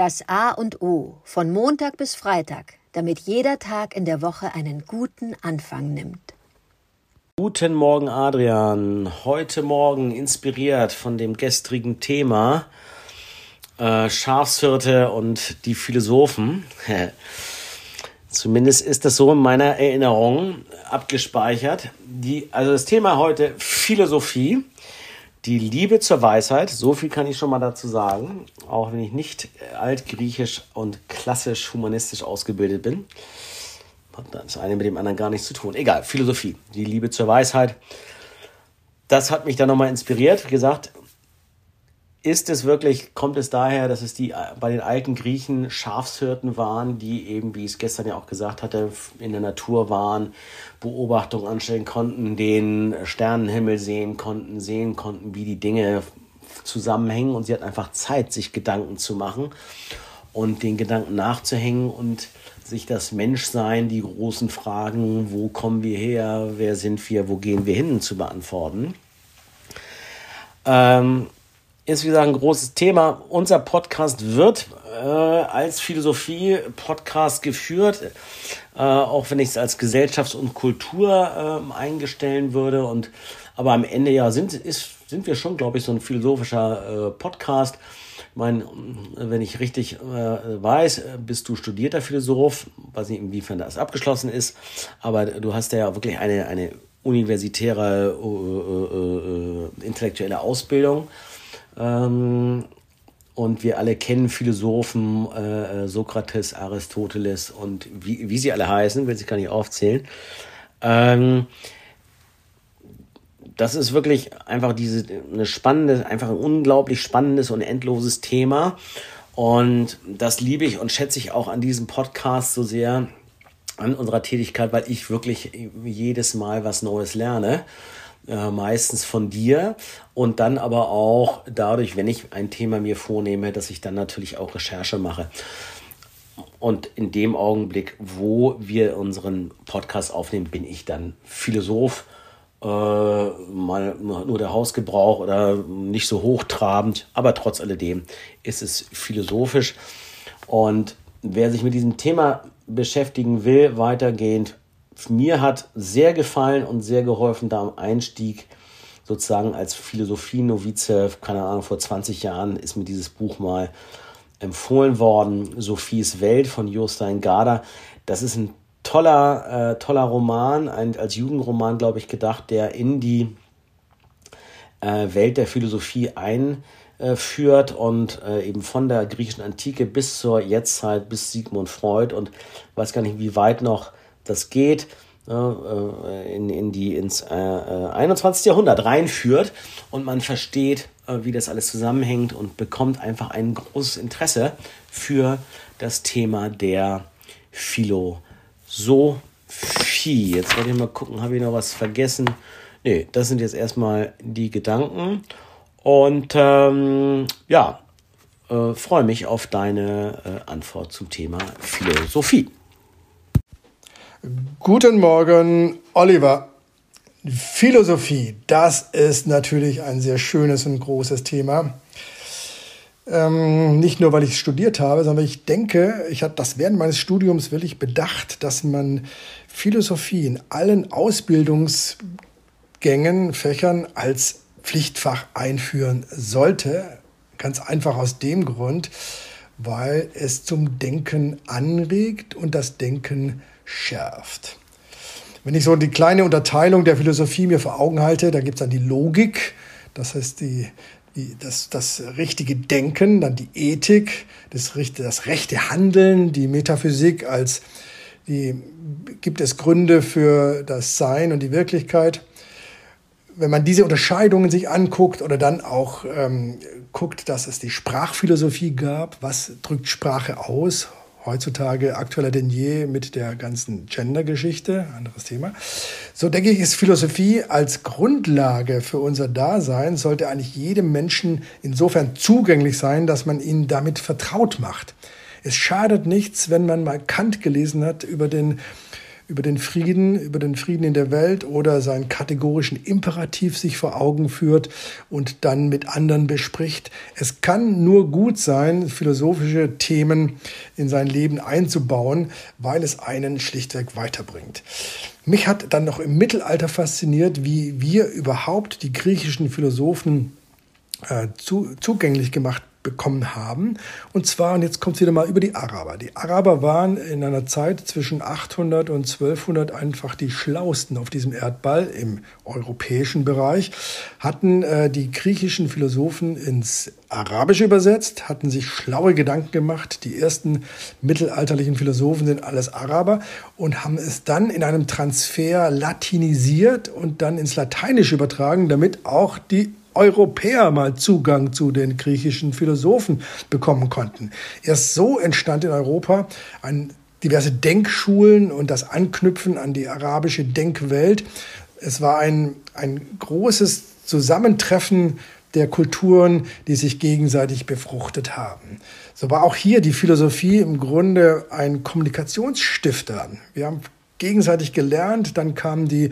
Das A und O von Montag bis Freitag, damit jeder Tag in der Woche einen guten Anfang nimmt. Guten Morgen, Adrian. Heute Morgen inspiriert von dem gestrigen Thema äh, Schafshirte und die Philosophen. Zumindest ist das so in meiner Erinnerung abgespeichert. Die, also das Thema heute Philosophie. Die Liebe zur Weisheit, so viel kann ich schon mal dazu sagen, auch wenn ich nicht altgriechisch und klassisch humanistisch ausgebildet bin. Hat das eine mit dem anderen gar nichts zu tun. Egal, Philosophie, die Liebe zur Weisheit. Das hat mich dann nochmal inspiriert. Wie gesagt, ist es wirklich, kommt es daher, dass es die bei den alten Griechen Schafshirten waren, die eben, wie ich es gestern ja auch gesagt hatte, in der Natur waren, Beobachtungen anstellen konnten, den Sternenhimmel sehen konnten, sehen konnten, wie die Dinge zusammenhängen und sie hatten einfach Zeit, sich Gedanken zu machen und den Gedanken nachzuhängen und sich das Menschsein, die großen Fragen, wo kommen wir her, wer sind wir, wo gehen wir hin, zu beantworten. Ähm, ist, wie gesagt, ein großes Thema. Unser Podcast wird äh, als Philosophie-Podcast geführt, äh, auch wenn ich es als Gesellschafts- und Kultur äh, eingestellen würde. Und, aber am Ende ja sind, ist, sind wir schon, glaube ich, so ein philosophischer äh, Podcast. Ich meine, wenn ich richtig äh, weiß, bist du studierter Philosoph, weiß nicht, inwiefern das abgeschlossen ist, aber du hast ja wirklich eine, eine universitäre, äh, intellektuelle Ausbildung. Ähm, und wir alle kennen Philosophen, äh, Sokrates, Aristoteles und wie, wie sie alle heißen, will ich gar nicht aufzählen. Ähm, das ist wirklich einfach diese eine spannende, einfach ein unglaublich spannendes und endloses Thema. Und das liebe ich und schätze ich auch an diesem Podcast so sehr, an unserer Tätigkeit, weil ich wirklich jedes Mal was Neues lerne äh, meistens von dir und dann aber auch dadurch, wenn ich ein Thema mir vornehme, dass ich dann natürlich auch Recherche mache. Und in dem Augenblick, wo wir unseren Podcast aufnehmen, bin ich dann Philosoph, äh, mal nur der Hausgebrauch oder nicht so hochtrabend, aber trotz alledem ist es philosophisch. Und wer sich mit diesem Thema beschäftigen will, weitergehend, mir hat sehr gefallen und sehr geholfen da am Einstieg sozusagen als Philosophie-Novize, keine Ahnung, vor 20 Jahren ist mir dieses Buch mal empfohlen worden, Sophies Welt von Jostein Garder. Das ist ein toller, äh, toller Roman, ein, als Jugendroman, glaube ich, gedacht, der in die äh, Welt der Philosophie einführt und äh, eben von der griechischen Antike bis zur Jetztzeit, bis Sigmund Freud und weiß gar nicht, wie weit noch das geht, äh, in, in die, ins äh, 21. Äh, Jahrhundert reinführt und man versteht, äh, wie das alles zusammenhängt und bekommt einfach ein großes Interesse für das Thema der Philosophie. Jetzt wollte ich mal gucken, habe ich noch was vergessen? Nee, das sind jetzt erstmal die Gedanken. Und ähm, ja, äh, freue mich auf deine äh, Antwort zum Thema Philosophie. Guten Morgen, Oliver. Philosophie, das ist natürlich ein sehr schönes und großes Thema. Ähm, nicht nur, weil ich studiert habe, sondern ich denke, ich habe das während meines Studiums wirklich bedacht, dass man Philosophie in allen Ausbildungsgängen, Fächern als Pflichtfach einführen sollte. Ganz einfach aus dem Grund, weil es zum Denken anregt und das Denken schärft. Wenn ich so die kleine Unterteilung der Philosophie mir vor Augen halte, da gibt es dann die Logik, das heißt die, die, das, das richtige Denken, dann die Ethik, das, das rechte Handeln, die Metaphysik als die, gibt es Gründe für das Sein und die Wirklichkeit. Wenn man diese Unterscheidungen sich anguckt oder dann auch ähm, guckt, dass es die Sprachphilosophie gab, was drückt Sprache aus? Heutzutage aktueller denn je mit der ganzen Gender-Geschichte, anderes Thema. So denke ich, ist Philosophie als Grundlage für unser Dasein, sollte eigentlich jedem Menschen insofern zugänglich sein, dass man ihn damit vertraut macht. Es schadet nichts, wenn man mal Kant gelesen hat über den über den Frieden, über den Frieden in der Welt oder seinen kategorischen Imperativ sich vor Augen führt und dann mit anderen bespricht. Es kann nur gut sein, philosophische Themen in sein Leben einzubauen, weil es einen schlichtweg weiterbringt. Mich hat dann noch im Mittelalter fasziniert, wie wir überhaupt die griechischen Philosophen äh, zu, zugänglich gemacht bekommen haben. Und zwar, und jetzt kommt es wieder mal über die Araber. Die Araber waren in einer Zeit zwischen 800 und 1200 einfach die schlausten auf diesem Erdball im europäischen Bereich, hatten äh, die griechischen Philosophen ins Arabische übersetzt, hatten sich schlaue Gedanken gemacht. Die ersten mittelalterlichen Philosophen sind alles Araber und haben es dann in einem Transfer latinisiert und dann ins Lateinische übertragen, damit auch die Europäer mal Zugang zu den griechischen Philosophen bekommen konnten. Erst so entstand in Europa ein diverse Denkschulen und das Anknüpfen an die arabische Denkwelt. Es war ein, ein großes Zusammentreffen der Kulturen, die sich gegenseitig befruchtet haben. So war auch hier die Philosophie im Grunde ein Kommunikationsstifter. Wir haben gegenseitig gelernt, dann kamen die,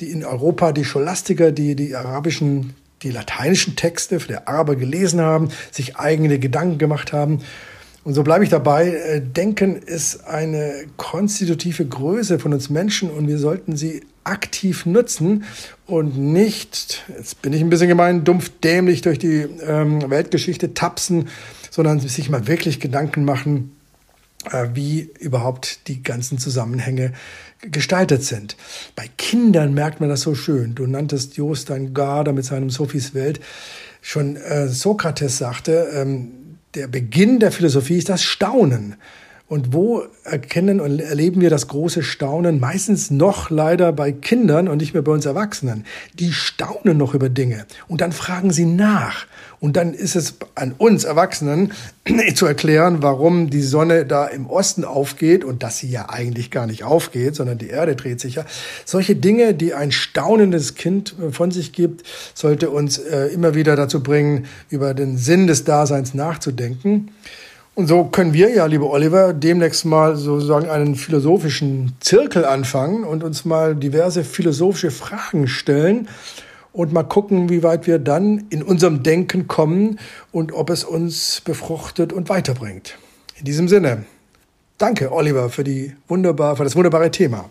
die in Europa die Scholastiker, die die arabischen die lateinischen Texte für der Araber gelesen haben, sich eigene Gedanken gemacht haben. Und so bleibe ich dabei. Äh, Denken ist eine konstitutive Größe von uns Menschen und wir sollten sie aktiv nutzen und nicht, jetzt bin ich ein bisschen gemein, dumpf dämlich durch die ähm, Weltgeschichte tapsen, sondern sich mal wirklich Gedanken machen, wie überhaupt die ganzen Zusammenhänge gestaltet sind. Bei Kindern merkt man das so schön. Du nanntest Jostein Garda mit seinem Sophies Welt. Schon äh, Sokrates sagte, ähm, der Beginn der Philosophie ist das Staunen. Und wo erkennen und erleben wir das große Staunen? Meistens noch leider bei Kindern und nicht mehr bei uns Erwachsenen. Die staunen noch über Dinge und dann fragen sie nach. Und dann ist es an uns Erwachsenen zu erklären, warum die Sonne da im Osten aufgeht und dass sie ja eigentlich gar nicht aufgeht, sondern die Erde dreht sich ja. Solche Dinge, die ein staunendes Kind von sich gibt, sollte uns äh, immer wieder dazu bringen, über den Sinn des Daseins nachzudenken. Und so können wir ja, lieber Oliver, demnächst mal sozusagen einen philosophischen Zirkel anfangen und uns mal diverse philosophische Fragen stellen und mal gucken, wie weit wir dann in unserem Denken kommen und ob es uns befruchtet und weiterbringt. In diesem Sinne, danke Oliver für die wunderbar, für das wunderbare Thema.